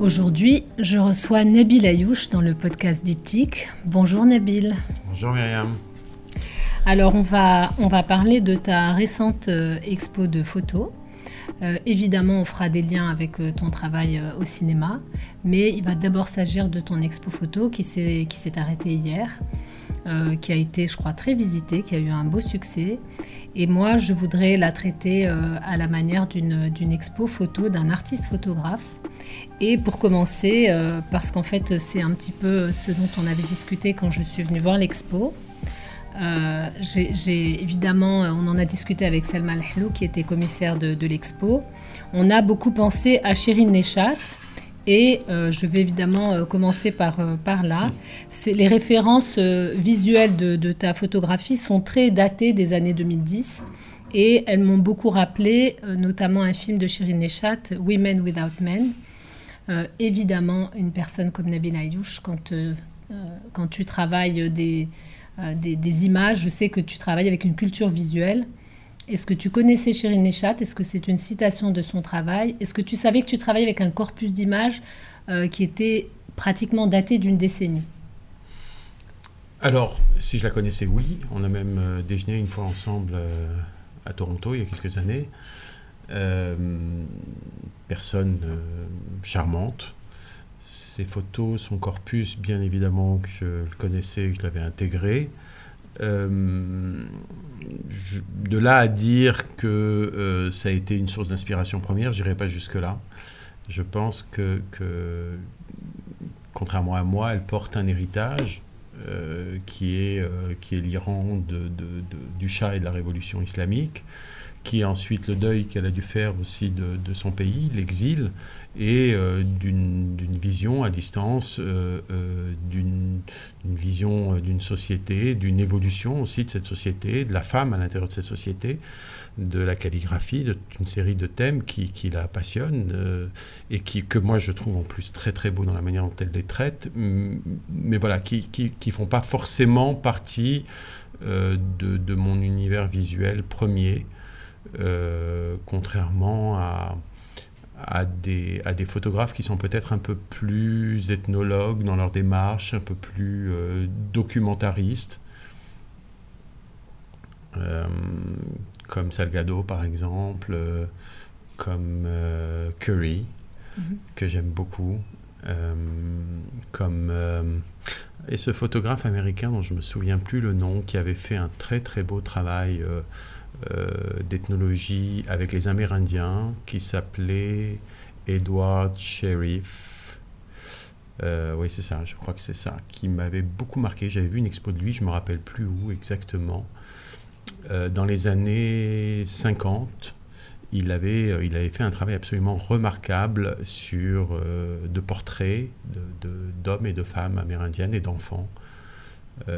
Aujourd'hui, je reçois Nabil Ayouch dans le podcast Diptyque. Bonjour Nabil. Bonjour Myriam. Alors on va, on va parler de ta récente euh, expo de photos. Euh, évidemment, on fera des liens avec euh, ton travail au cinéma, mais il va d'abord s'agir de ton expo photo qui s'est arrêtée hier, qui a été, je crois, très visitée, qui a eu un beau succès. Et moi, je voudrais la traiter à la manière d'une expo photo d'un artiste photographe et pour commencer, euh, parce qu'en fait c'est un petit peu ce dont on avait discuté quand je suis venue voir l'expo, euh, j'ai évidemment, on en a discuté avec Selma Al-Hlou qui était commissaire de, l'expo. On a beaucoup pensé à Shirin Neshat. Et euh, je vais évidemment commencer par, par là. Les références visuelles de, ta photographie sont très datées des années 2010. Et elles m'ont beaucoup rappelé, notamment un film de Shirin Neshat, Women Without Men, euh, évidemment, une personne comme Nabil Ayouch, quand, euh, euh, tu travailles des, images, je sais que tu travailles avec une culture visuelle. Est-ce que tu connaissais Shirin Neshat Est-ce que c'est une citation de son travail? Est-ce que tu savais que tu travaillais avec un corpus d'images qui était pratiquement daté d'une décennie? Alors, si je la connaissais, oui. On a même déjeuné une fois ensemble à Toronto il y a quelques années. Euh, personne euh, charmante. Ses photos, son corpus, bien évidemment que je le connaissais, je l'avais intégré. Euh, de là à dire que ça a été une source d'inspiration première, j'irai pas jusque-là. Je pense que, contrairement à moi, elle porte un héritage qui est, est l'Iran du Shah et de la révolution islamique qui est ensuite le deuil qu'elle a dû faire aussi de, son pays, l'exil, et euh, d'une vision à distance, euh, euh, d'une vision d'une société, d'une évolution aussi de cette société, de la femme à l'intérieur de cette société, de la calligraphie, d'une série de thèmes qui, la passionnent et qui, que moi je trouve en plus très très beau dans la manière dont elle les traite, mais voilà, qui ne font pas forcément partie de, de, mon univers visuel premier. Euh, contrairement à, à, des, à, des, photographes qui sont peut-être un peu plus ethnologues dans leur démarche, un peu plus euh, documentaristes, euh, comme Salgado par exemple, comme Curry, mm-hmm. que j'aime beaucoup, comme... et ce photographe américain dont je me souviens plus le nom, qui avait fait un très très beau travail euh, d'ethnologie avec les Amérindiens qui s'appelait Edward Sheriff. Euh, oui, c'est ça, je crois que c'est ça, qui m'avait beaucoup marqué. J'avais vu une expo de lui, je ne me rappelle plus où exactement. Euh, dans les années 50, il avait, il avait fait un travail absolument remarquable sur de portraits d'hommes de, et de femmes amérindiennes et d'enfants,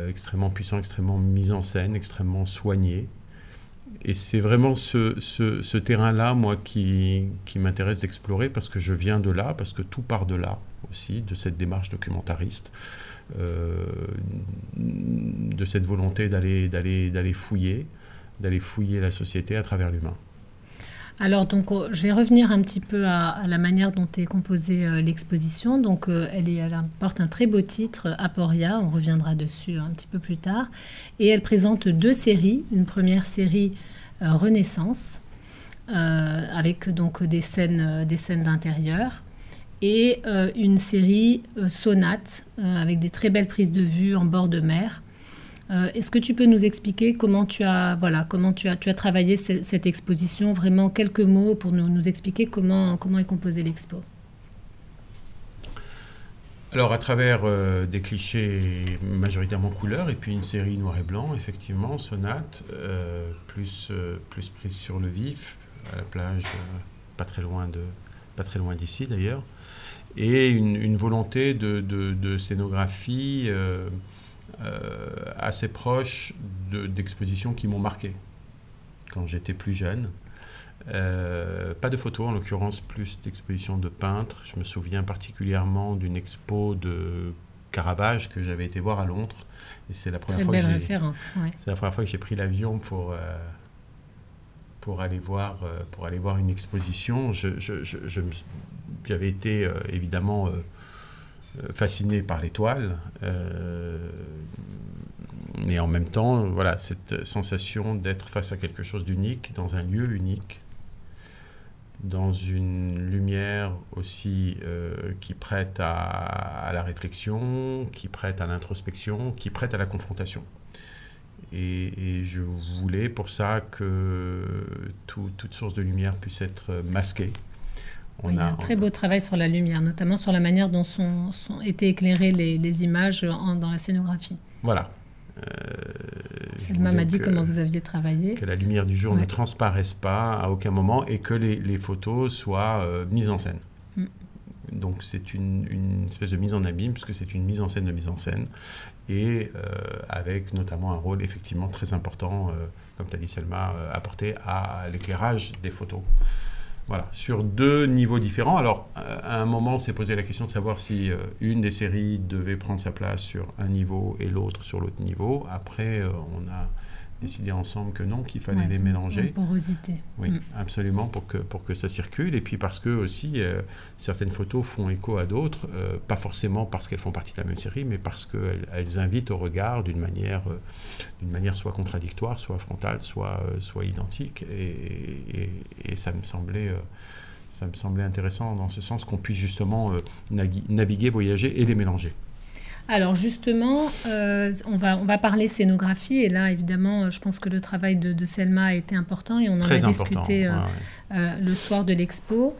extrêmement puissants, extrêmement mis en scène, extrêmement soignés et c'est vraiment ce, ce, terrain-là, moi, qui, qui m'intéresse d'explorer parce que je viens de là, parce que tout part de là aussi, de cette démarche documentariste, euh, de cette volonté d'aller, fouiller, d'aller fouiller la société à travers l'humain. Alors, donc, oh, je vais revenir un petit peu à, la manière dont est composée euh, l'exposition. Donc, euh, elle, porte un très beau titre, Aporia. On reviendra dessus un petit peu plus tard. Et elle présente deux séries. Une première série euh, Renaissance, avec donc des scènes, des scènes d'intérieur, et une série Sonate, avec des très belles prises de vue en bord de mer. Euh, est-ce que tu peux nous expliquer comment tu as, voilà, comment tu as, tu as travaillé cette, exposition? Vraiment quelques mots pour nous, nous expliquer comment, comment est composée l'expo. Alors à travers euh, des clichés majoritairement couleurs et puis une série noir et blanc, effectivement, sonate, euh, plus, plus prise sur le vif, à la plage, pas très loin de, pas très loin d'ici d'ailleurs, et une, volonté de, de, de scénographie assez proche d'expositions qui m'ont marqué quand j'étais plus jeune. Pas de photos, en l'occurrence, plus d'expositions de peintres. Je me souviens particulièrement d'une expo de Caravage que j'avais été voir à Londres. Et c'est la première fois que. C'est la première fois que j'ai pris l'avion pour pour aller voir, euh, pour aller voir une exposition. j'avais été euh, évidemment euh, fasciné par l'étoile, mais en même temps, voilà, cette sensation d'être face à quelque chose d'unique, dans un lieu unique, dans une lumière aussi qui prête à, la réflexion, qui prête à l'introspection, qui prête à la confrontation. Et, je voulais pour ça que toute source de lumière puisse être masquée. On il y a un très beau travail sur la lumière, notamment sur la manière dont sont, sont été éclairées les, images dans la scénographie. Voilà. Euh, Selma m'a dit comment vous aviez travaillé. Que la lumière du jour ne transparaisse pas à aucun moment et que les, photos soient euh, mises en scène. Mm. Donc c'est une, une, espèce de mise en abîme, puisque c'est une mise en scène de mise en scène et euh, avec notamment un rôle effectivement très important, euh, comme tu as dit Selma, euh, apporté à l'éclairage des photos. Voilà, sur deux niveaux différents. Alors, à un moment, on s'est posé la question de savoir si une des séries devait prendre sa place sur un niveau et l'autre sur l'autre niveau. Après, on a décidé ensemble que non, qu'il fallait les mélanger. Une porosité. Oui, mm. absolument, pour que, pour que ça circule. Et puis parce que aussi, euh, certaines photos font écho à d'autres, euh, pas forcément parce qu'elles font partie de la même série, mais parce qu'elles elles invitent au regard d'une manière, euh, d'une manière soit contradictoire, soit frontale, soit, soit identique. Et, et, ça me semblait... ça me semblait intéressant dans ce sens qu'on puisse justement naviguer, voyager et les mélanger. Alors justement, euh, on, va, on va parler scénographie et là évidemment, je pense que le travail de, Selma a été important et on en a discuté euh, euh, le soir de l'expo.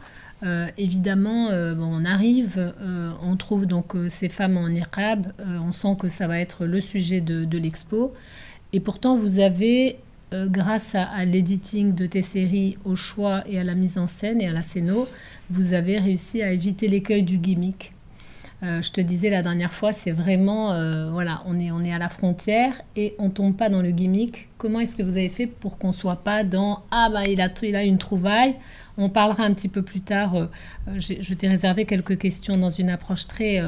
évidemment, on arrive, on trouve donc ces femmes en niqab, on sent que ça va être le sujet de, l'expo. Et pourtant, vous avez, grâce à, à l'editing de tes séries, au choix et à la mise en scène et à la scéno, vous avez réussi à éviter l'écueil du gimmick. Euh, je te disais la dernière fois, c'est vraiment, euh, voilà, on est, on est à la frontière et on tombe pas dans le gimmick. Comment est-ce que vous avez fait pour qu'on soit pas dans ah bah il a, il a une trouvaille? On parlera un petit peu plus tard. Euh, je t'ai réservé quelques questions dans une approche très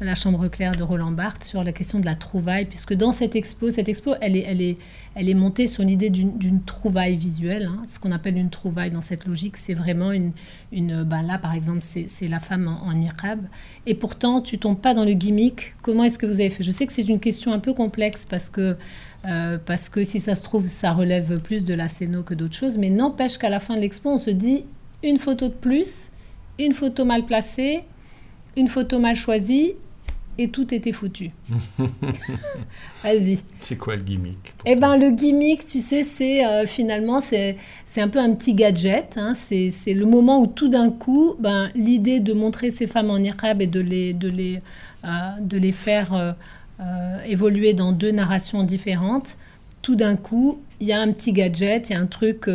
la chambre claire de Roland Barthes sur la question de la trouvaille, puisque dans cette expo, cette expo, elle est, elle est, elle est montée sur l'idée d'une trouvaille visuelle. Hein. Ce qu'on appelle une trouvaille dans cette logique, c'est vraiment une, une ben là par exemple, c'est la femme en, en Et pourtant, tu tombes pas dans le gimmick. Comment est-ce que vous avez fait? Je sais que c'est une question un peu complexe parce que euh, parce que si ça se trouve, ça relève plus de la scéno que d'autres choses, mais n'empêche qu'à la fin de l'expo, on se dit une photo de plus, une photo mal placée, une photo mal choisie, et tout était foutu. Vas-y. C'est quoi le gimmick Eh ben le gimmick, tu sais, c'est euh, finalement c'est c'est un peu un petit gadget. Hein. C'est le moment où tout d'un coup, ben l'idée de montrer ces femmes en niqab et de les de les euh, de les faire euh, évoluer dans deux narrations différentes. Tout d'un coup, il y a un petit gadget, il y a un truc,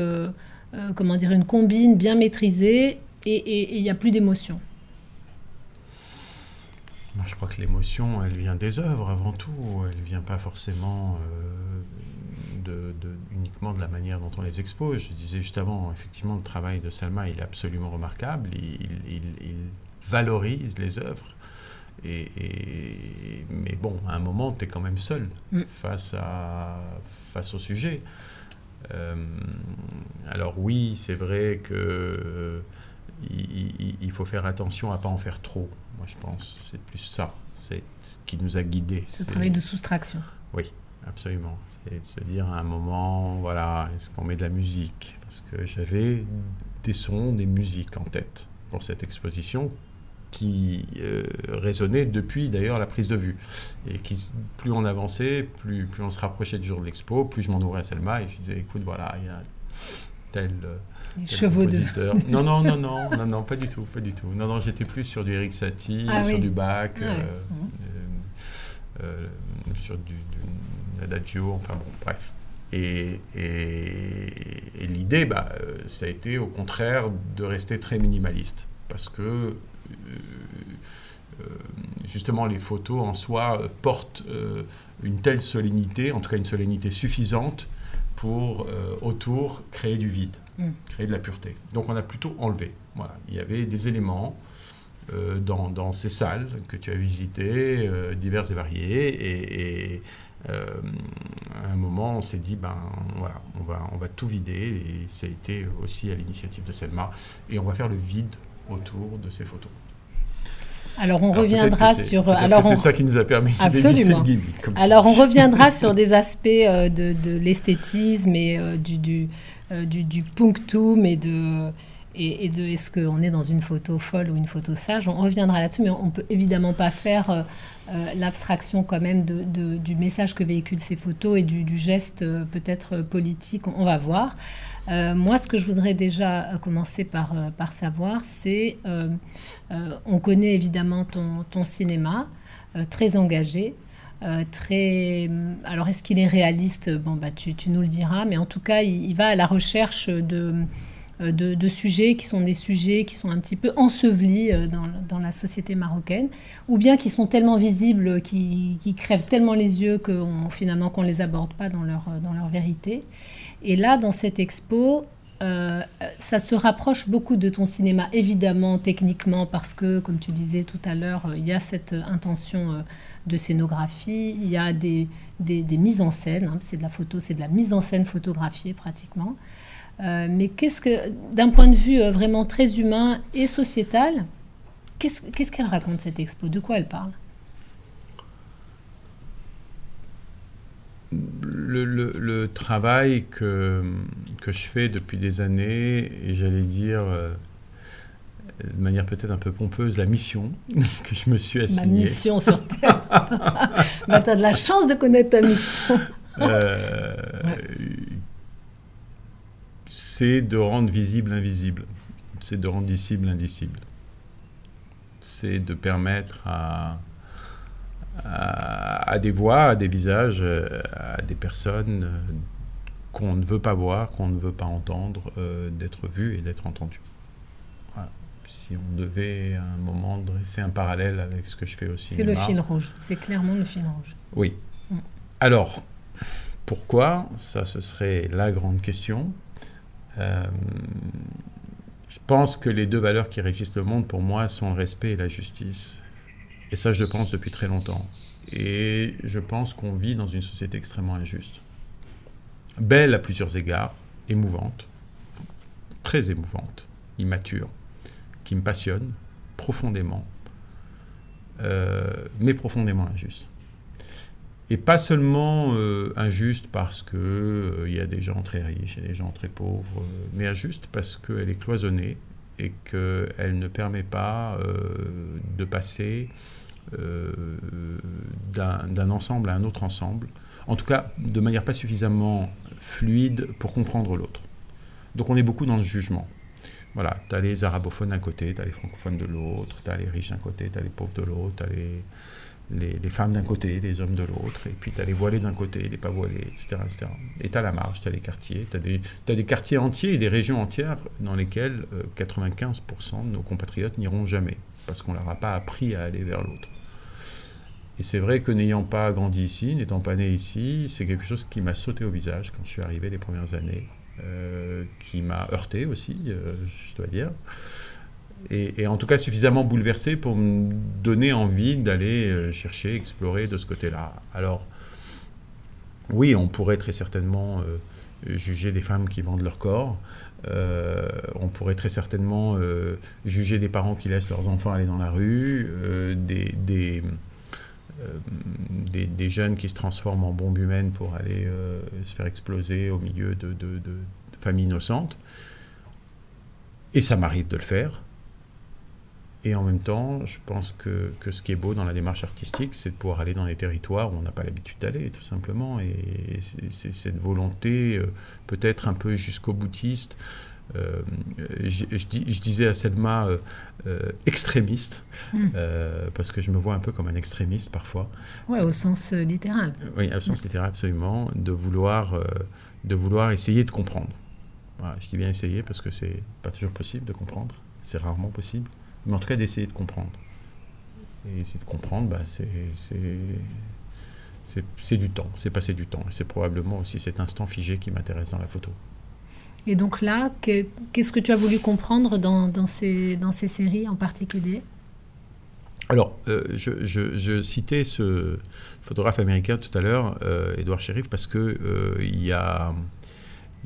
comment dire, une combine bien maîtrisée et il n'y a plus d'émotion. Moi, je crois que l'émotion, elle vient des œuvres avant tout. Elle ne vient pas forcément euh, de, uniquement de la manière dont on les expose. Je disais juste avant, effectivement, le travail de Salma, il est absolument remarquable. Il, valorise les œuvres. Et, mais bon, à un moment, tu es quand même seul mm. face, à, face au sujet. Euh, alors oui, c'est vrai que il, faut faire attention à pas en faire trop. Moi, je pense c'est plus ça. C'est ce qui nous a guidés. Ce travail de soustraction. Oui, absolument. C'est de se dire à un moment, voilà, est-ce qu'on met de la musique? Parce que j'avais des sons, des musiques en tête pour cette exposition qui euh, résonnaient depuis d'ailleurs la prise de vue. Et qui, plus on avançait, plus, plus on se rapprochait du jour de l'expo, plus je m'en ouvrais à Selma et je disais, écoute, voilà, il y a tel... Euh, chevaux de... Non, non, non, non, non, non, pas du tout, pas du tout. Non, non, j'étais plus sur du Eric Satie, ah sur du Bach, ah euh, euh, euh, sur du, du Adagio, enfin bon, bref. Et, et, l'idée, bah, ça a été au contraire de rester très minimaliste, parce que justement les photos en soi portent une telle solennité, en tout cas une solennité suffisante pour autour créer du vide, mm. créer de la pureté. Donc on a plutôt enlevé. Voilà, il y avait des éléments dans, ces salles que tu as visitées, diverses et variées, et, euh, à un moment, on s'est dit, ben voilà, on va, on va tout vider, et ça a été aussi à l'initiative de Selma, et on va faire le vide autour de ces photos. Alors on reviendra sur. Alors c'est ça qui nous a permis absolument. Le guide, alors on reviendra sur des aspects euh, de, de l'esthétisme et euh, du, du, du, du, punctum et de et, de est-ce qu'on est dans une photo folle ou une photo sage. On reviendra là-dessus, mais on ne peut évidemment pas faire euh, euh, l'abstraction quand même du message que véhiculent ces photos et du, geste euh, peut-être politique. On, va voir. moi, ce que je voudrais déjà commencer par, savoir, c'est, on connaît évidemment ton, cinéma, très engagé. très. Alors, est-ce qu'il est réaliste? Bon, bah, tu, nous le diras, mais en tout cas, il va à la recherche de, euh, de, sujets qui sont des sujets qui sont un petit peu ensevelis euh, dans, la société marocaine, ou bien qui sont tellement visibles, qui, crèvent tellement les yeux que finalement qu'on ne les aborde pas dans leur, dans leur vérité. Et là, dans cette expo, euh, ça se rapproche beaucoup de ton cinéma, évidemment, techniquement, parce que, comme tu disais tout à l'heure, il y a cette intention de scénographie, il y a des, des, mises en scène, hein, c'est de la photo, c'est de la mise en scène photographiée pratiquement. Euh, mais qu'est-ce que, d'un point de vue euh, vraiment très humain et sociétal, qu'est-ce qu'elle raconte cette expo? De quoi elle parle? Le, travail que, que je fais depuis des années, et j'allais dire euh, de manière peut-être un peu pompeuse, la mission que je me suis assignée. Ma mission sur Terre. bah, tu as de la chance de connaître ta mission c'est de rendre visible l'invisible. C'est de rendre visible l'indicible. C'est de permettre à, à, des voix, à des visages, à des personnes qu'on ne veut pas voir, qu'on ne veut pas entendre, euh, d'être vues et d'être entendues. Si on devait à un moment dresser un parallèle avec ce que je fais aussi. C'est le fil rouge, c'est clairement le fil rouge. Oui. Mm. Alors, pourquoi? Ça, ce serait la grande question. Euh, je pense que les deux valeurs qui régissent le monde, pour moi, sont le respect et la justice. Et ça, je le pense depuis très longtemps. Et je pense qu'on vit dans une société extrêmement injuste. Belle à plusieurs égards, émouvante, très émouvante, immature, me passionne profondément, euh, mais profondément injuste. Et pas seulement euh, injuste parce qu'il euh, y a des gens très riches et des gens très pauvres, mais injuste parce qu'elle est cloisonnée et qu'elle ne permet pas de passer d'un ensemble à un autre ensemble, en tout cas de manière pas suffisamment fluide pour comprendre l'autre. Donc on est beaucoup dans le jugement. Voilà, tu as les arabophones d'un côté, tu as les francophones de l'autre, tu as les riches d'un côté, tu as les pauvres de l'autre, tu as les les, femmes d'un côté, les hommes de l'autre, et puis tu as les voilés d'un côté, les pas voilés, etc. etc. Et tu as la marge, tu as les quartiers, tu as, des quartiers entiers et des régions entières dans lesquelles 95% euh, de nos compatriotes n'iront jamais, parce qu'on ne leur a pas appris à aller vers l'autre. Et c'est vrai que n'ayant pas grandi ici, n'étant pas né ici, c'est quelque chose qui m'a sauté au visage quand je suis arrivé les premières années, euh, qui m'a heurté aussi, euh, je dois dire et, en tout cas suffisamment bouleversé pour me donner envie d'aller euh, chercher, explorer de ce côté-là. Alors, oui, on pourrait très certainement juger des femmes qui vendent leur corps. On pourrait très certainement juger des parents qui laissent leurs enfants aller dans la rue, des, des, des, jeunes qui se transforment en bombes humaines pour aller se faire exploser au milieu de, de familles innocentes. Et ça m'arrive de le faire. Et en même temps, je pense que, que, ce qui est beau dans la démarche artistique, c'est de pouvoir aller dans des territoires où on n'a pas l'habitude d'aller, tout simplement. Et c'est cette volonté, euh, peut-être un peu jusqu'au boutiste. Euh, je, je, disais à Selma euh, extrémiste, hmm. parce que je me vois un peu comme un extrémiste parfois. Oui, au sens littéral. Oui, au sens littéral, absolument, de vouloir, de vouloir essayer de comprendre. Voilà, je dis bien essayer parce que c'est pas toujours possible de comprendre, c'est rarement possible mais en tout cas d'essayer de comprendre. et essayer de comprendre, bah, c'est c'est du temps, c'est passer du temps. C'est probablement aussi cet instant figé qui m'intéresse dans la photo. Et donc là, qu'est-ce que tu as voulu comprendre dans, ces, séries en particulier? Alors, euh, je, citais ce photographe américain tout à l'heure, Edouard parce que euh, y a,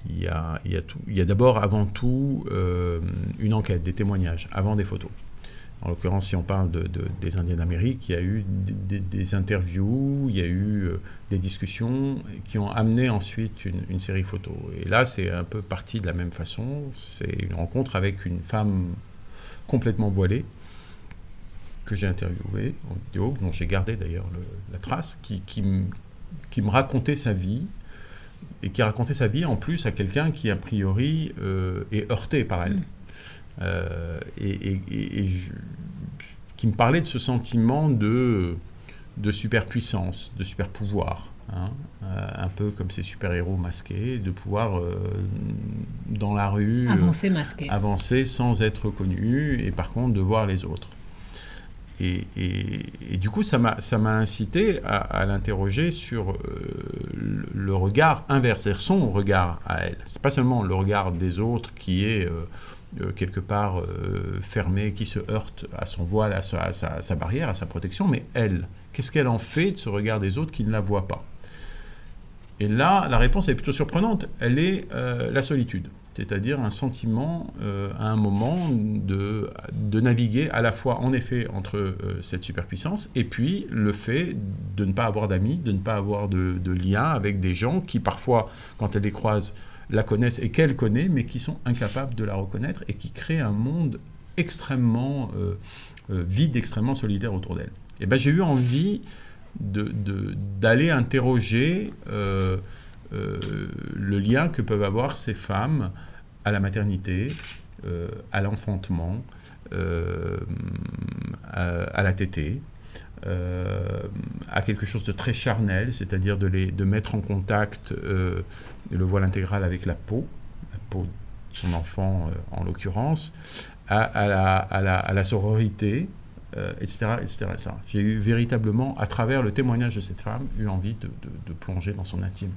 il y a d'abord, avant tout, euh, une enquête, des témoignages, avant des photos. En l'occurrence, si on parle de, des Indiens d'Amérique, il y a eu des, interviews, il y a eu euh, des discussions qui ont amené ensuite une, série photo. Et là, c'est un peu parti de la même façon. C'est une rencontre avec une femme complètement voilée que j'ai interviewée en vidéo, dont j'ai gardé d'ailleurs la trace, qui, me racontait sa vie et qui racontait sa vie en plus à quelqu'un qui, a priori, euh, est heurté par elle. Euh, et, qui me parlait de ce sentiment de, de superpuissance, de superpouvoir. Hein, euh, un peu comme ces super-héros masqués, de pouvoir dans la rue avancer masqué. avancer sans être reconnu et par contre de voir les autres. Et, du coup, ça m'a incité à, l'interroger sur euh, le, regard inverse, c'est-à-dire son regard à elle. C'est pas seulement le regard des autres qui est euh, euh, quelque part fermé, qui se heurte à son voile, à sa, barrière, à sa protection, mais elle. Qu'est-ce qu'elle en fait de ce regard des autres qui ne la voient pas? Et là, la réponse est plutôt surprenante. Elle est la solitude c'est-à-dire un sentiment euh, à un moment de, de, naviguer à la fois en effet entre euh, cette superpuissance et puis le fait de ne pas avoir d'amis, de ne pas avoir de, de lien avec des gens qui parfois, quand elle les croise, la connaissent et qu'elle connaît, mais qui sont incapables de la reconnaître et qui créent un monde extrêmement euh, vide, extrêmement solidaire autour d'elle. Et ben j'ai eu envie d'aller interroger euh, le lien que peuvent avoir ces femmes à la maternité, euh, à l'enfantement, euh, à, la tétée, à quelque chose de très charnel, c'est-à-dire de, de mettre en contact le voile intégral avec la peau, la peau de son enfant en l'occurrence, à, la, sororité, etc. etc., J'ai eu véritablement, à travers le témoignage de cette femme, eu envie de plonger dans son intime.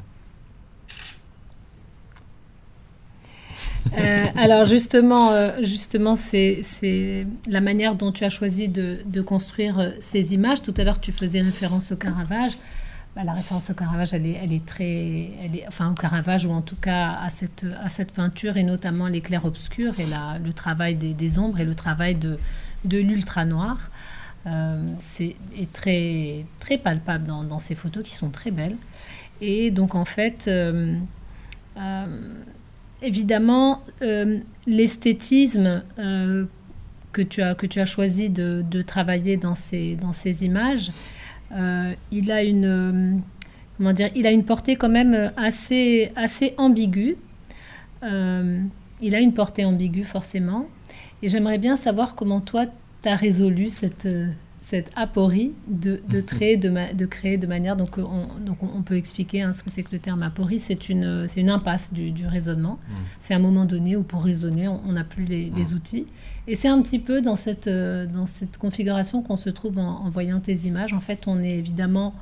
Euh, alors justement, euh, justement c'est la manière dont tu as choisi de, construire euh, ces images. Tout à l'heure, tu faisais référence au Caravage. Bah, la référence au Caravage, elle est, est très... Elle est, enfin, au Caravage, ou en tout cas à cette, à cette peinture, et notamment les clairs-obscurs, et la, le travail des, ombres, et le travail de, de l'ultra-noir. c'est très, très palpable dans, ces photos qui sont très belles. Et donc, en fait évidemment, euh, l'esthétisme euh, que, tu as, que tu as choisi de, travailler dans ces, dans ces images, euh, il, a une, comment dire, il a une portée quand même assez, assez ambiguë. il a une portée ambiguë forcément. Et j'aimerais bien savoir comment toi, tu as résolu cette, cette aporie de, de, créer, de, de, créer de manière. Donc, on, donc on peut expliquer hein, ce que c'est que le terme aporie. C'est une, c'est une impasse du, du raisonnement. Mm. C'est un moment donné où pour raisonner, on n'a plus les, les, mm. outils. Et c'est un petit peu dans cette, euh, dans cette configuration qu'on se trouve en, voyant tes images. En fait, on est évidemment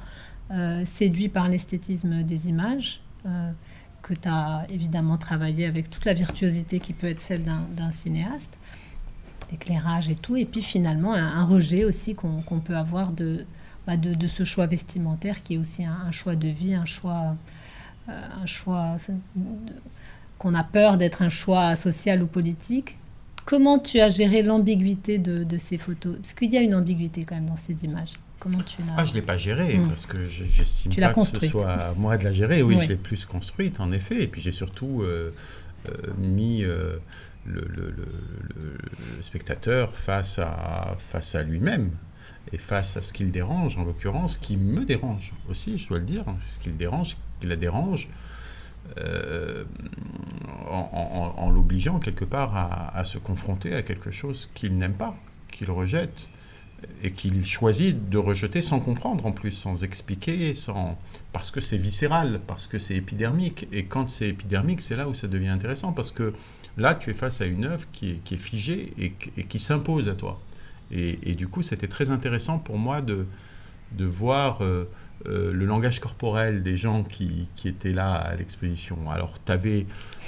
euh, séduit par l'esthétisme des images. Euh, que tu as évidemment travaillé avec toute la virtuosité qui peut être celle d'un cinéaste d'éclairage et tout. Et puis finalement, un, rejet aussi qu'on peut avoir bah, de, de, ce choix vestimentaire qui est aussi un, choix de vie, un choix, euh, un choix qu'on a peur d'être un choix social ou politique. Comment tu as géré l'ambiguïté de, ces photos? Parce qu'il y a une ambiguïté quand même dans ces images. Comment tu l'as ah, Je ne l'ai pas gérée, hmm. parce que j'estime pas que ce soit à moi de la gérer. Oui, je l'ai plus construite, en effet. Et puis j'ai surtout euh, mis le, spectateur face à, face à lui-même et face à ce qu'il dérange, en l'occurrence, qui me dérange aussi, je dois le dire, ce qu'il dérange, qui la dérange, euh, en, l'obligeant quelque part à, se confronter à quelque chose qu'il n'aime pas, qu'il rejette, et qu'il choisit de rejeter sans comprendre en plus, sans expliquer, sans... parce que c'est viscéral, parce que c'est épidermique. Et quand c'est épidermique, c'est là où ça devient intéressant, parce que Là, tu es face à une œuvre qui est, figée et, qui s'impose à toi. Et, du coup, c'était très intéressant pour moi de, de voir euh, le langage corporel des gens qui, qui étaient là à l'exposition. Alors, tu avais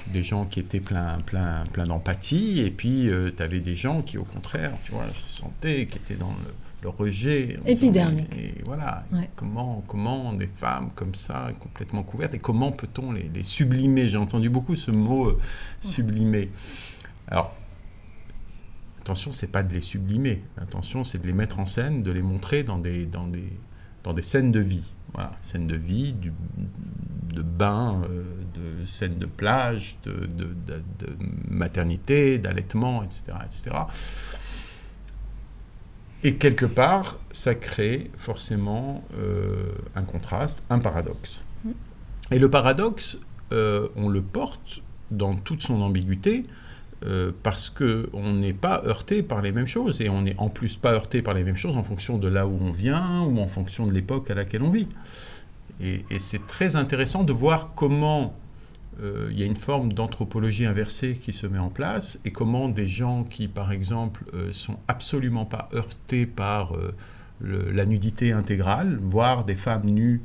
des gens qui étaient plein, plein, plein d'empathie, et puis euh, tu avais des gens qui, au contraire, tu vois, se sentaient, qui étaient dans le, rejet. Épidermique. Et, voilà, comment, comment des femmes comme ça, complètement couvertes, et comment peut-on les, les sublimer? J'ai entendu beaucoup ce mot euh, sublimer. Alors, attention, c'est pas de les sublimer. Attention, c'est de les mettre en scène, de les montrer dans des, dans des, dans des scènes de vie. Voilà, scènes de vie, du, de bain, euh, de scènes de plage, de, maternité, d'allaitement, etc., etc. Et quelque part, ça crée forcément euh, un contraste, un paradoxe. Mm. Et le paradoxe, euh, on le porte dans toute son ambiguïté euh, parce qu'on n'est pas heurté par les mêmes choses, et on n'est en plus pas heurté par les mêmes choses en fonction de là où on vient ou en fonction de l'époque à laquelle on vit. Et, c'est très intéressant de voir comment euh, il y a une forme d'anthropologie inversée qui se met en place, et comment des gens qui, par exemple, euh, sont absolument pas heurtés par la nudité intégrale, voire des femmes nues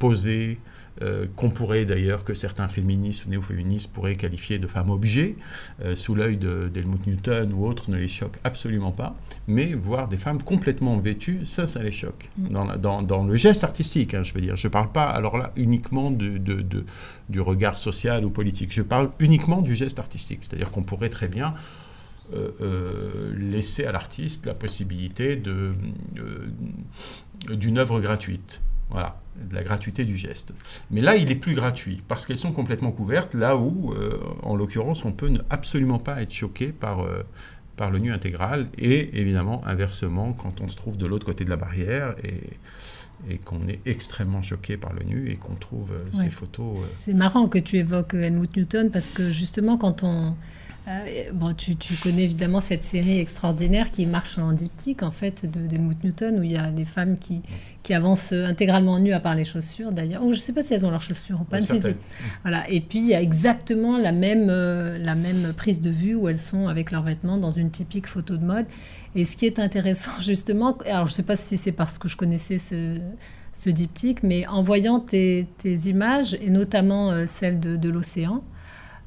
posées, euh, qu'on pourrait d'ailleurs, que certains féministes ou néo-féministes pourraient qualifier de femmes objets, euh, sous l'œil d'Helmut Newton ou autres, ne les choque absolument pas. Mais voir des femmes complètement vêtues, ça, ça les choque. Mm. Dans, le geste artistique, hein, je veux dire. Je ne parle pas, alors là, uniquement de, du regard social ou politique. Je parle uniquement du geste artistique. C'est-à-dire qu'on pourrait très bien euh, laisser à l'artiste la possibilité d'une œuvre gratuite. Voilà, de la gratuité du geste. Mais là, il est plus gratuit, parce qu'elles sont complètement couvertes, là où, euh, en l'occurrence, on peut ne absolument pas être choqué par, euh, par le nu intégral, et évidemment, inversement, quand on se trouve de l'autre côté de la barrière, et, et qu'on est extrêmement choqué par le nu, et qu'on trouve euh, ces photos... C'est marrant que tu évoques Helmut Newton, parce que justement, quand on euh, bon, tu, connais évidemment cette série extraordinaire qui marche en diptyque, en fait, de d'Helmut Newton, où il y a des femmes qui, qui avancent intégralement nues à part les chaussures, d'ailleurs. je ne sais pas si elles ont leurs chaussures ou pas. Voilà. Et puis, il y a exactement la même, euh, la même prise de vue où elles sont avec leurs vêtements dans une typique photo de mode. Et ce qui est intéressant, justement, alors je ne sais pas si c'est parce que je connaissais ce, ce diptyque, mais en voyant tes, tes images, et notamment euh, celle de, de l'océan,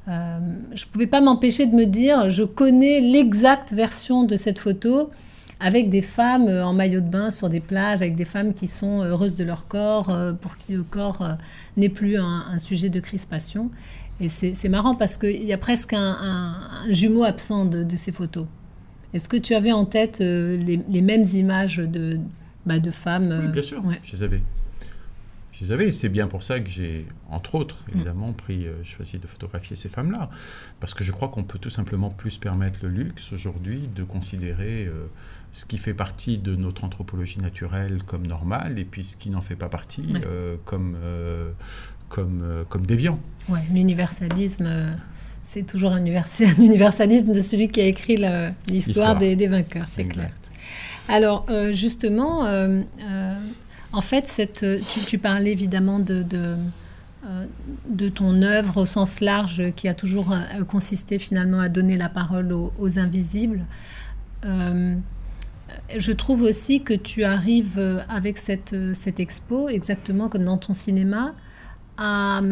euh, je ne pouvais pas m'empêcher de me dire, je connais l'exacte version de cette photo avec des femmes euh, en maillot de bain sur des plages, avec des femmes qui sont heureuses de leur corps, euh, pour qui le corps n'est plus un, sujet de crispation. Et c'est marrant parce qu'il y a presque un, jumeau absent de, ces photos. Est-ce que tu avais en tête les, mêmes images de, bah, de femmes Oui, bien sûr, je les avais je les avais. C'est bien pour ça que j'ai, entre autres, mm. évidemment, pris, euh, choisi de photographier ces femmes-là. Parce que je crois qu'on peut tout simplement plus permettre le luxe aujourd'hui de considérer euh, ce qui fait partie de notre anthropologie naturelle comme normal et puis ce qui n'en fait pas partie euh, comme, comme, comme déviant. Ouais, l'universalisme. C'est toujours un, universalisme de celui qui a écrit l'histoire des, des, vainqueurs, c'est clair. Alors, justement, en fait, cette, tu, parlais évidemment de, de, euh, ton œuvre au sens large qui a toujours euh, consisté finalement à donner la parole aux, invisibles. Euh, je trouve aussi que tu arrives avec cette, expo, exactement comme dans ton cinéma, à,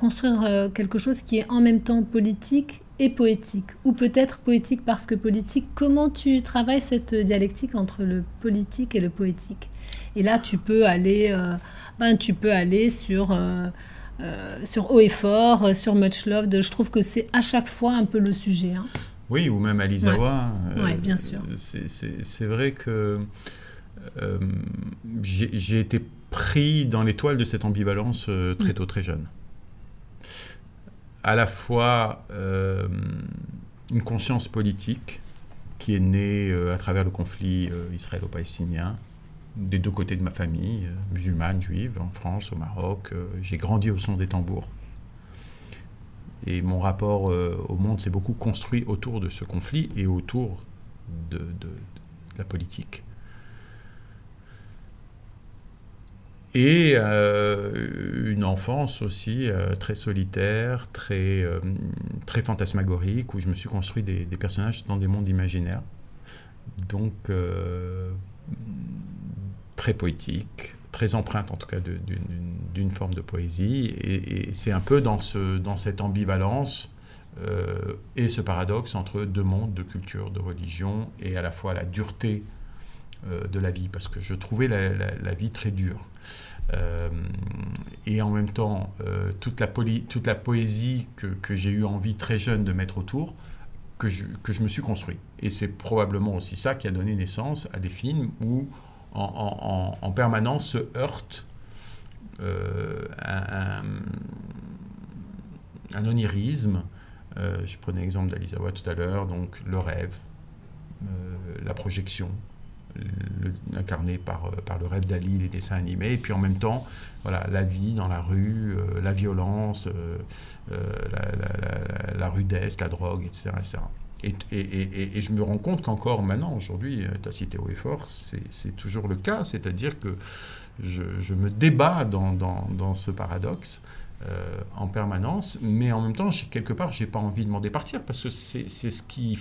construire quelque chose qui est en même temps politique et poétique, ou peut-être poétique parce que politique. Comment tu travailles cette dialectique entre le politique et le poétique? Et là, tu peux aller, euh, ben, tu peux aller sur, euh, euh, sur Haut et Fort, sur Much Love. Je trouve que c'est à chaque fois un peu le sujet. Hein. Oui, ou même Alizawa. Oui, bien sûr. C'est vrai que j'ai été pris dans l'étoile de cette ambivalence très mm. tôt, très jeune. À la fois une conscience politique qui est née à travers le conflit israélo-palestinien, des deux côtés de ma famille, euh, musulmane, juive, en France, au Maroc. Euh, j'ai grandi au son des tambours. Et mon rapport euh, au monde s'est beaucoup construit autour de ce conflit et autour de, la politique. Et une enfance aussi très solitaire, très, très fantasmagorique, où je me suis construit des, personnages dans des mondes imaginaires. donc très poétique, très empreinte en tout cas d'une forme de poésie. Et, c'est un peu dans, ce, dans cette ambivalence euh, et ce paradoxe entre deux mondes de culture, de religion, et à la fois la dureté euh, de la vie, parce que je trouvais la, vie très dure. Euh, et en même temps, toute, la toute la poésie que, j'ai eu envie très jeune de mettre autour, que je, que je me suis construit. Et c'est probablement aussi ça qui a donné naissance à des films où en, permanence se heurte euh, un, un, onirisme. Euh, je prenais l'exemple d'Alizawa tout à l'heure, donc le rêve, euh, la projection, incarné par, par le rêve d'Ali, les dessins animés, et puis en même temps, voilà, la vie dans la rue, la violence, la, la, rudesse, la drogue, etc. etc. Et, je me rends compte qu'encore maintenant, aujourd'hui, tu as cité haut et fort, c'est toujours le cas, c'est-à-dire que je, me débat dans, ce paradoxe euh, en permanence, mais en même temps, quelque part, je n'ai pas envie de m'en départir, parce que c'est ce qui,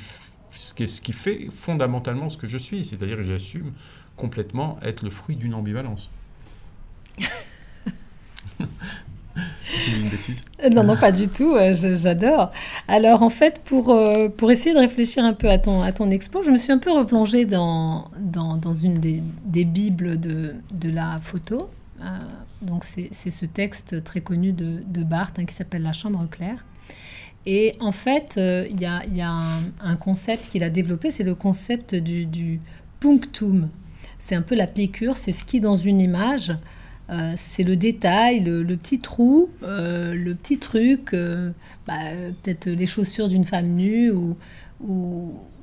ce, qui, ce qui fait fondamentalement ce que je suis, c'est-à-dire que j'assume complètement être le fruit d'une ambivalence. Euh, non, non, pas du tout. Euh, j'adore. Alors, en fait, pour, euh, pour essayer de réfléchir un peu à ton, à ton expo, je me suis un peu replongée dans, dans, dans une des, des, bibles de, de la photo. donc, c'est ce texte très connu de, de Barthes hein, qui s'appelle La Chambre claire. Et en fait, il y, a, un, concept qu'il a développé, c'est le concept du, punctum. C'est un peu la piqûre, c'est ce qui, dans une image, euh, c'est le détail, le, petit trou, euh, le petit truc, euh, bah, peut-être les chaussures d'une femme nue ou,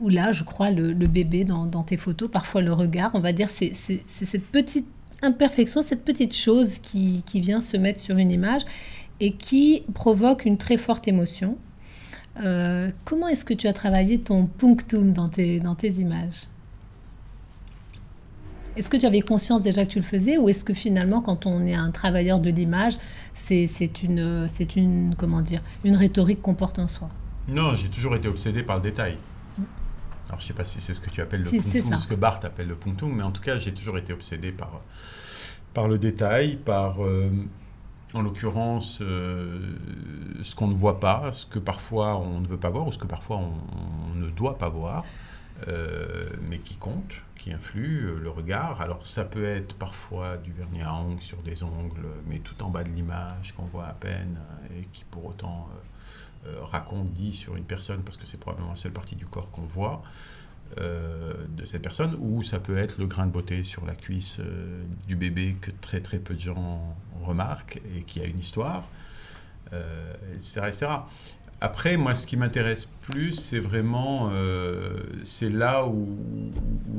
là, je crois, le, bébé dans, tes photos, parfois le regard. On va dire, c'est cette petite imperfection, cette petite chose qui, vient se mettre sur une image et qui provoque une très forte émotion. Comment est-ce que tu as travaillé ton punctum dans tes, dans tes images? Est-ce que tu avais conscience déjà que tu le faisais ou est-ce que finalement, quand on est un travailleur de l'image, c'est une, c'est une, comment dire, une rhétorique qu'on porte en soi? Non, j'ai toujours été obsédé par le détail. Alors, je ne sais pas si c'est ce que tu appelles le punctum ou ce que Barthes appelle le punctum, mais en tout cas, j'ai toujours été obsédé par, par le détail, par, euh, en l'occurrence, euh, ce qu'on ne voit pas, ce que parfois on ne veut pas voir ou ce que parfois on, ne doit pas voir, euh, mais qui compte qui influe euh, le regard. Alors ça peut être parfois du vernis à ongles sur des ongles, mais tout en bas de l'image qu'on voit à peine et qui pour autant raconte, dit sur une personne, parce que c'est probablement la seule partie du corps qu'on voit. De cette personne, ou ça peut être le grain de beauté sur la cuisse du bébé que très très peu de gens remarquent et qui a une histoire, etc., etc. Après, moi, ce qui m'intéresse plus, c'est vraiment, euh, c'est là où,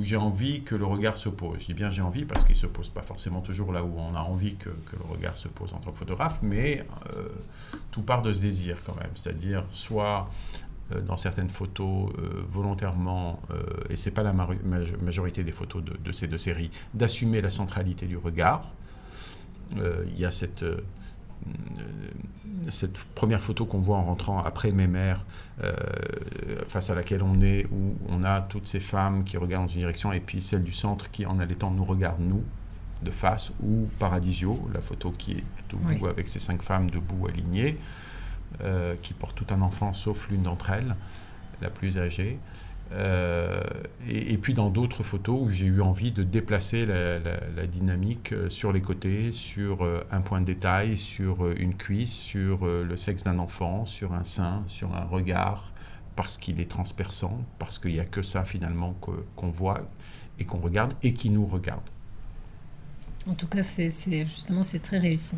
j'ai envie que le regard se pose. Je dis bien j'ai envie parce qu'il ne se pose pas forcément toujours là où on a envie que, le regard se pose en tant que photographe, mais euh, tout part de ce désir quand même. C'est-à-dire soit euh, dans certaines photos volontairement, et c'est pas la majorité des photos de, de ces deux séries, d'assumer la centralité du regard. Il y a cette euh, cette première photo qu'on voit en rentrant après mes mères, euh, face à laquelle on est, où on a toutes ces femmes qui regardent dans une direction, et puis celle du centre qui, en allaitant, nous regarde nous, de face, ou Paradisio, la photo qui est debout avec ces cinq femmes debout alignées, euh, qui portent tout un enfant sauf l'une d'entre elles, la plus âgée. Euh, et, puis dans d'autres photos où j'ai eu envie de déplacer la, dynamique euh, sur les côtés, sur un point de détail, sur une cuisse, sur le sexe d'un enfant, sur un sein, sur un regard, parce qu'il est transperçant, parce qu'il n'y a que ça finalement qu'on voit et qu'on regarde et qui nous regarde. En tout cas, c'est justement c'est très réussi.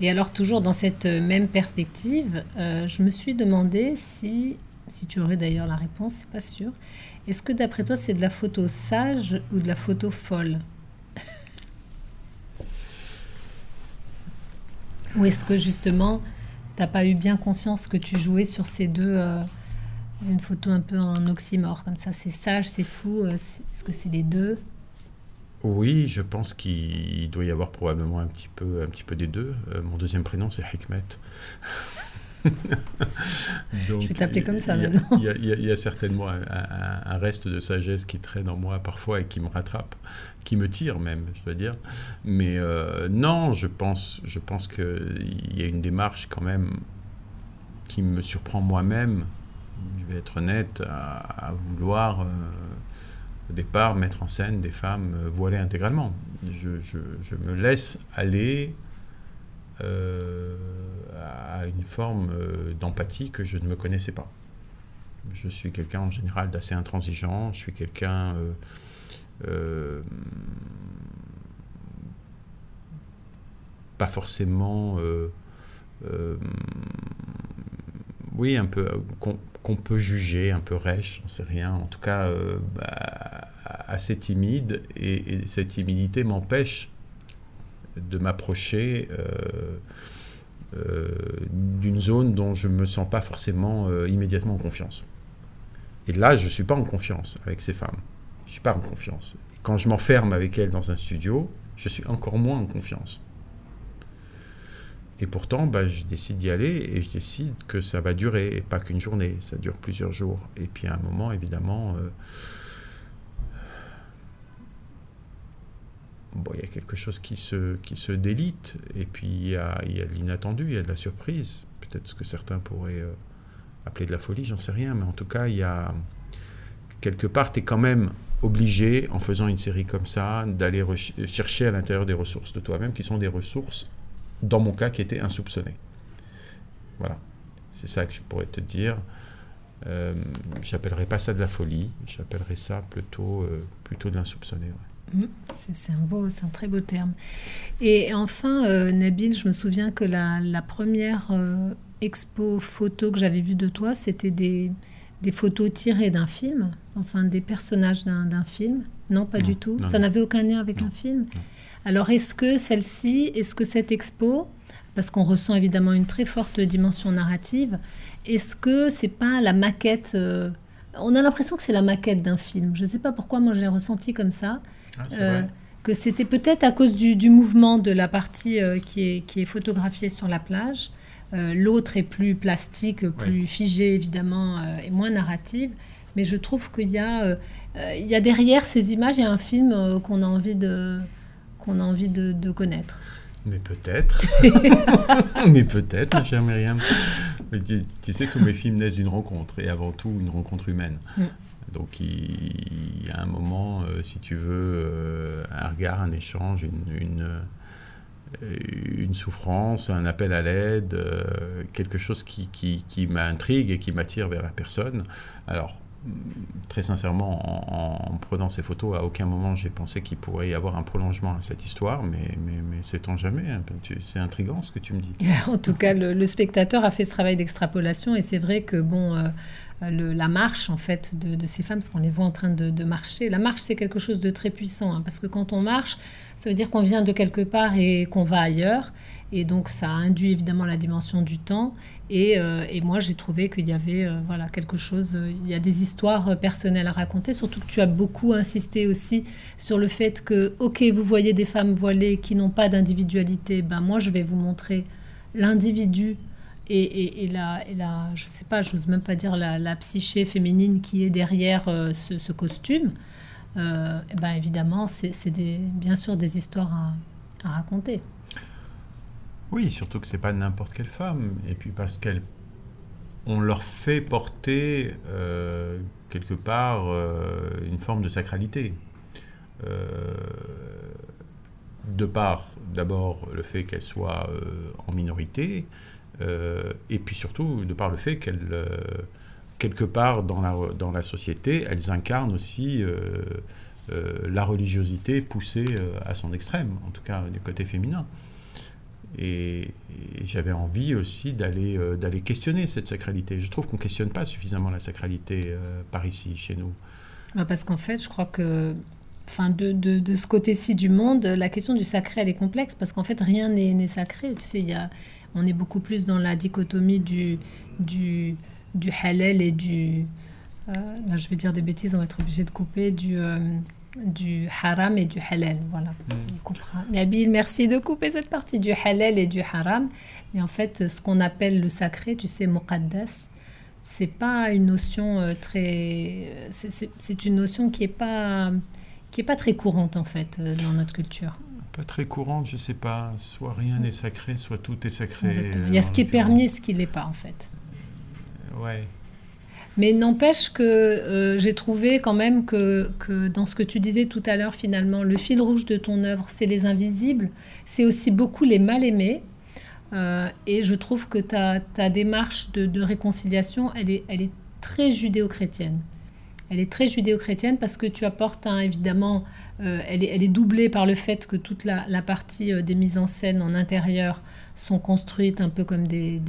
Et alors toujours dans cette même perspective, je me suis demandé si si tu aurais d'ailleurs la réponse, c'est pas sûr. Est-ce que d'après toi, c'est de la photo sage ou de la photo folle Ou est-ce que justement, t'as pas eu bien conscience que tu jouais sur ces deux, euh, une photo un peu en oxymore, comme ça, c'est sage, c'est fou. Euh, est-ce que c'est les deux Oui, je pense qu'il doit y avoir probablement un petit peu, un petit peu des deux. Euh, mon deuxième prénom, c'est Hikmet. je vais t'appeler comme ça maintenant. Il y, a certainement un, reste de sagesse qui traîne en moi parfois et qui me rattrape, qui me tire même, je dois dire. Mais euh, non, je pense, je pense qu'il y a une démarche quand même qui me surprend moi-même, je vais être honnête, à, vouloir... Euh, au départ, mettre en scène des femmes euh, voilées intégralement. Je, me laisse aller euh, à une forme euh, d'empathie que je ne me connaissais pas. Je suis quelqu'un en général d'assez intransigeant, je suis quelqu'un pas forcément oui, un peu qu'on peut juger un peu rêche, j'en sais rien, en tout cas euh, bah, assez timide, et, cette timidité m'empêche de m'approcher euh, euh, d'une zone dont je ne me sens pas forcément immédiatement en confiance. Et là, je ne suis pas en confiance avec ces femmes. Je ne suis pas en confiance. Quand je m'enferme avec elles dans un studio, je suis encore moins en confiance. Et pourtant, bah, je décide d'y aller et je décide que ça va durer, et pas qu'une journée, ça dure plusieurs jours. Et puis à un moment, évidemment, euh, bon, il y a quelque chose qui se, qui se délite, et puis il y a, il y a de l'inattendu, il y a de la surprise, peut-être ce que certains pourraient euh, appeler de la folie, j'en sais rien, mais en tout cas, il y a quelque part, tu es quand même obligé, en faisant une série comme ça, d'aller chercher à l'intérieur des ressources de toi-même, qui sont des ressources dans mon cas, qui était insoupçonné. Voilà, c'est ça que je pourrais te dire. Euh, j'appellerais pas ça de la folie, j'appellerais ça plutôt, euh, plutôt de l'insoupçonné. Mmh, c'est un beau, c'est un très beau terme. Et enfin, euh, Nabil, je me souviens que la, la première euh, expo photo que j'avais vue de toi, c'était des, des photos tirées d'un film, enfin des personnages d'un film. Non, pas du tout. ça n'avait aucun lien avec un film. Alors est-ce que celle-ci, est-ce que cette expo, parce qu'on ressent évidemment une très forte dimension narrative, est-ce que c'est pas la maquette euh, On a l'impression que c'est la maquette d'un film. Je ne sais pas pourquoi moi j'ai ressenti comme ça. Ah, euh, que c'était peut-être à cause du, mouvement de la partie euh, qui, est, qui est photographiée sur la plage. L'autre est plus plastique, plus figée évidemment et moins narrative. Mais je trouve qu'il y, a, il y a derrière ces images, il y a un film qu'on a envie de, qu'on a envie de, connaître. Mais peut-être. mais peut-être, ma chère Myriam. Mais tu, sais, tous mes films naissent d'une rencontre, et avant tout une rencontre humaine. Mm. Donc il, y a un moment, euh, si tu veux, euh, un regard, un échange, une, une, euh, une souffrance, un appel à l'aide, quelque chose qui, qui, qui m'intrigue et qui m'attire vers la personne. Alors, très sincèrement, en, prenant ces photos, à aucun moment j'ai pensé qu'il pourrait y avoir un prolongement à cette histoire, mais, mais, mais sait-on jamais hein, C'est intriguant ce que tu me dis. en tout cas, le, spectateur a fait ce travail d'extrapolation et c'est vrai que bon, euh, la marche en fait de, ces femmes, parce qu'on les voit en train de, marcher, la marche c'est quelque chose de très puissant, hein, parce que quand on marche, ça veut dire qu'on vient de quelque part et qu'on va ailleurs. Et donc ça induit évidemment la dimension du temps. Et, euh, et moi j'ai trouvé qu'il y avait euh, voilà, quelque chose, euh, il y a des histoires personnelles à raconter, surtout que tu as beaucoup insisté aussi sur le fait que, ok, vous voyez des femmes voilées qui n'ont pas d'individualité, ben moi je vais vous montrer l'individu et, la, et la, je sais pas, j'ose même pas dire la, psyché féminine qui est derrière ce, costume. ben évidemment, c'est bien sûr des histoires à raconter. Oui, surtout que c'est pas n'importe quelle femme. Et puis parce qu'elle, on leur fait porter euh, quelque part euh, une forme de sacralité. Euh, de part, d'abord, le fait qu'elles soient en minorité, et puis surtout, de par le fait qu'elles, quelque part dans la, dans la société, elles incarnent aussi la religiosité poussée à son extrême, en tout cas du côté féminin. Et, j'avais envie aussi d'aller euh, d'aller questionner cette sacralité. Je trouve qu'on ne questionne pas suffisamment la sacralité euh, par ici, chez nous. Bah, parce qu'en fait, je crois que enfin, de, de, ce côté-ci du monde, la question du sacré, elle est complexe, parce qu'en fait, rien n'est sacré. Tu sais, y a, on est beaucoup plus dans la dichotomie du, du, du halal et du... Euh, je vais dire des bêtises, on va être obligé de couper, du du haram et du halal. Voilà, Nabil, merci de couper cette partie du halal et du haram. Mais en fait, ce qu'on appelle le sacré, tu sais, muqaddas, c'est pas une notion euh, très. C'est une notion qui est pas qui est pas très courante en fait euh, dans notre culture. Pas très courante, je sais pas. Soit rien n'est sacré, soit tout est sacré. Il y a ce qui est permis et ce qui l'est pas en fait. Ouais. Mais n'empêche que euh, j'ai trouvé quand même que, dans ce que tu disais tout à l'heure, finalement, le fil rouge de ton œuvre, c'est les invisibles, c'est aussi beaucoup les mal-aimés. Euh, et je trouve que ta, démarche de, réconciliation, elle est, très judéo-chrétienne. Elle est très judéo-chrétienne parce que tu apportes évidemment, euh, elle, est, doublée par le fait que toute la, partie des mises en scène en intérieur sont construites un peu comme des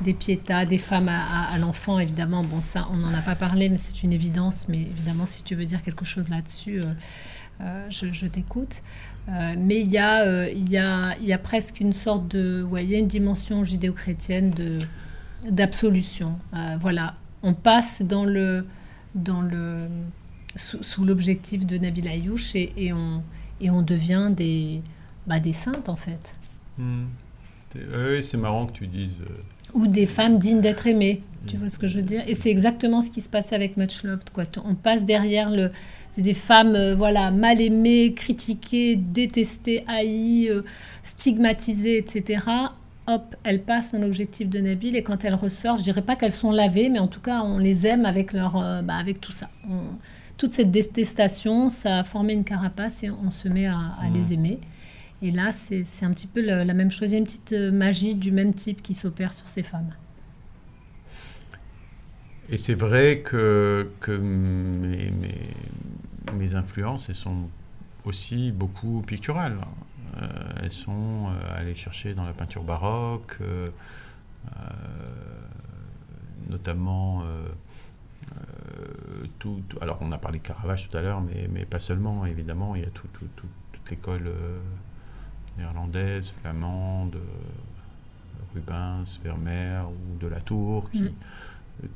des piétas, des femmes à, l'enfant, évidemment. Bon, ça, on n'en a pas parlé, mais c'est une évidence. Mais évidemment, si tu veux dire quelque chose là-dessus, euh, euh, je, t'écoute. Euh, mais il y, a, y a, y a presque une sorte de... Ouais, il y a une dimension judéo-chrétienne de, d'absolution. voilà, on passe dans le... Dans le sous, l'objectif de Nabil Ayouch et, et, on, et on devient des, bah, des saintes, en fait. Hmm. Oui, c'est marrant que tu dises ou des femmes dignes d'être aimées. Tu vois ce que je veux dire? Et c'est exactement ce qui se passe avec Much Loved. Quoi. On passe derrière le. C'est des femmes euh, voilà, mal aimées, critiquées, détestées, haïes, euh, stigmatisées, etc. Hop, elles passent dans l'objectif de Nabil et quand elles ressortent, je dirais pas qu'elles sont lavées, mais en tout cas, on les aime avec, leur, euh, bah, avec tout ça. toute cette détestation, ça a formé une carapace et on se met à, les aimer. Et là, c'est un petit peu la, même chose. Il y a une petite euh, magie du même type qui s'opère sur ces femmes. Et c'est vrai que, mes, influences, elles sont aussi beaucoup picturales. Euh, elles sont euh, allées chercher dans la peinture baroque, notamment tout, Alors, on a parlé de Caravage tout à l'heure, mais, pas seulement, évidemment. Il y a tout, toute l'école néerlandaise, flamande, Rubens, Vermeer ou de la Tour, qui, mm.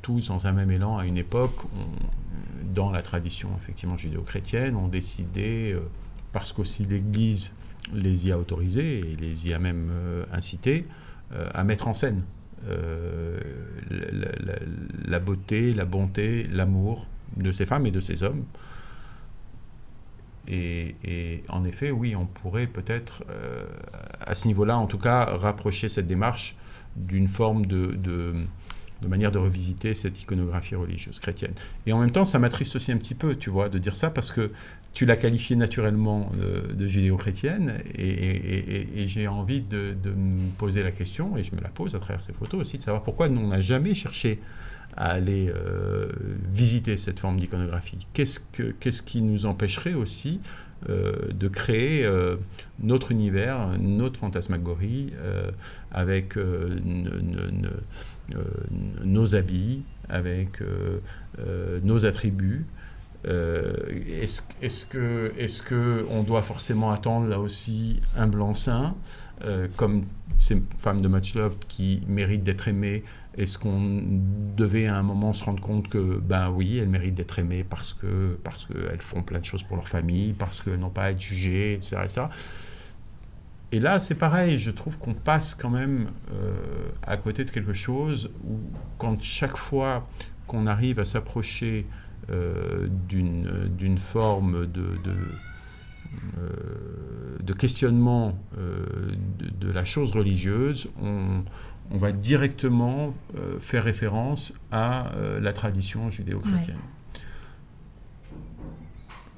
tous dans un même élan, à une époque, dans la tradition effectivement judéo-chrétienne, ont décidé, euh, parce qu'aussi l'Église les y a autorisés et les y a même euh, incités, euh, à mettre en scène la, beauté, la bonté, l'amour de ces femmes et de ces hommes. Et, en effet, oui, on pourrait peut-être, euh, à ce niveau-là, en tout cas, rapprocher cette démarche d'une forme de, manière de revisiter cette iconographie religieuse chrétienne. Et en même temps, ça m'attriste aussi un petit peu, tu vois, de dire ça, parce que tu l'as qualifiée naturellement euh, de judéo-chrétienne, et, j'ai envie de, de, me poser la question, et je me la pose à travers ces photos aussi, de savoir pourquoi on n'a jamais cherché à aller euh, visiter cette forme d'iconographie. Qu'est-ce que, qu'est-ce qui nous empêcherait aussi euh, de créer euh, notre univers, notre fantasmagorie avec nos habits, avec nos attributs est-ce, que est-ce que on doit forcément attendre là aussi un blanc-seing comme ces femmes de Much Love qui méritent d'être aimées est-ce qu'on devait à un moment se rendre compte que, ben oui, elles méritent d'être aimées parce que parce qu'elles font plein de choses pour leur famille, parce qu'elles n'ont pas à être jugées, etc. Et là, c'est pareil, je trouve qu'on passe quand même euh, à côté de quelque chose où, quand chaque fois qu'on arrive à s'approcher euh, d'une forme de, de, euh, questionnement de, de, la chose religieuse, on, on va directement euh, faire référence à euh, la tradition judéo-chrétienne.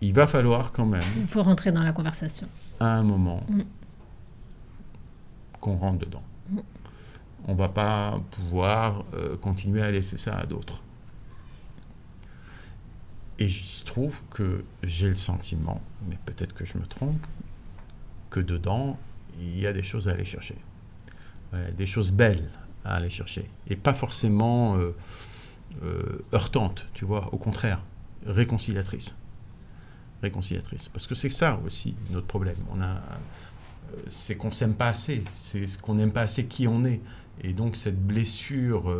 Il va falloir quand même... Il faut rentrer dans la conversation. À un moment, mm. qu'on rentre dedans. Mm. On ne va pas pouvoir euh, continuer à laisser ça à d'autres. Et il se trouve que j'ai le sentiment, mais peut-être que je me trompe, que dedans, il y a des choses à aller chercher des choses belles à aller chercher. Et pas forcément euh, euh, heurtantes, tu vois, au contraire, réconciliatrices. Réconciliatrices. Parce que c'est ça aussi notre problème. On a, euh, c'est qu'on s'aime pas assez, c'est qu'on n'aime pas assez qui on est. Et donc cette blessure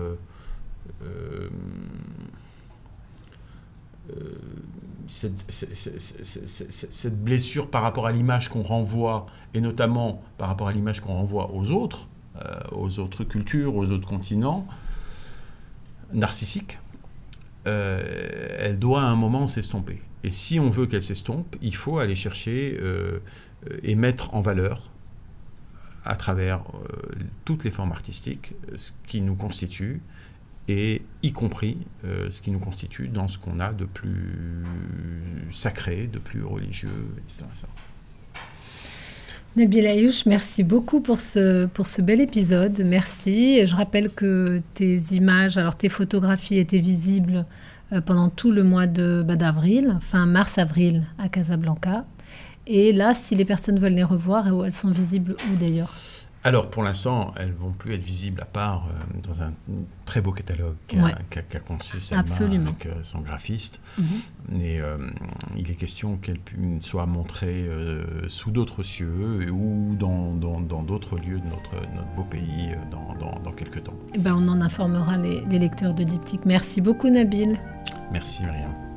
cette, blessure par rapport à l'image qu'on renvoie, et notamment par rapport à l'image qu'on renvoie aux autres, aux autres cultures, aux autres continents, narcissiques, elle doit à un moment s'estomper. Et si on veut qu'elle s'estompe, il faut aller chercher et mettre en valeur à travers euh, toutes les formes artistiques ce qui nous constitue et y compris euh, ce qui nous constitue dans ce qu'on a de plus sacré, de plus religieux, etc. Nabil Ayouch, merci beaucoup pour ce, bel épisode. Merci. Je rappelle que tes images, alors tes photographies étaient visibles euh, pendant tout le mois de bah, d'avril, fin mars-avril à Casablanca. Et là, si les personnes veulent les revoir, elles sont visibles où d'ailleurs? Alors, pour l'instant, elles vont plus être visibles à part euh, dans un très beau catalogue qu'a conçu Salma avec euh, son graphiste. Mais euh, il est question qu'elles soient montrées sous d'autres cieux ou dans d'autres lieux de notre, notre, beau pays dans, dans, quelques temps. Eh ben, on en informera les, les lecteurs de Diptyque. Merci beaucoup, Nabil. Merci, Myriam.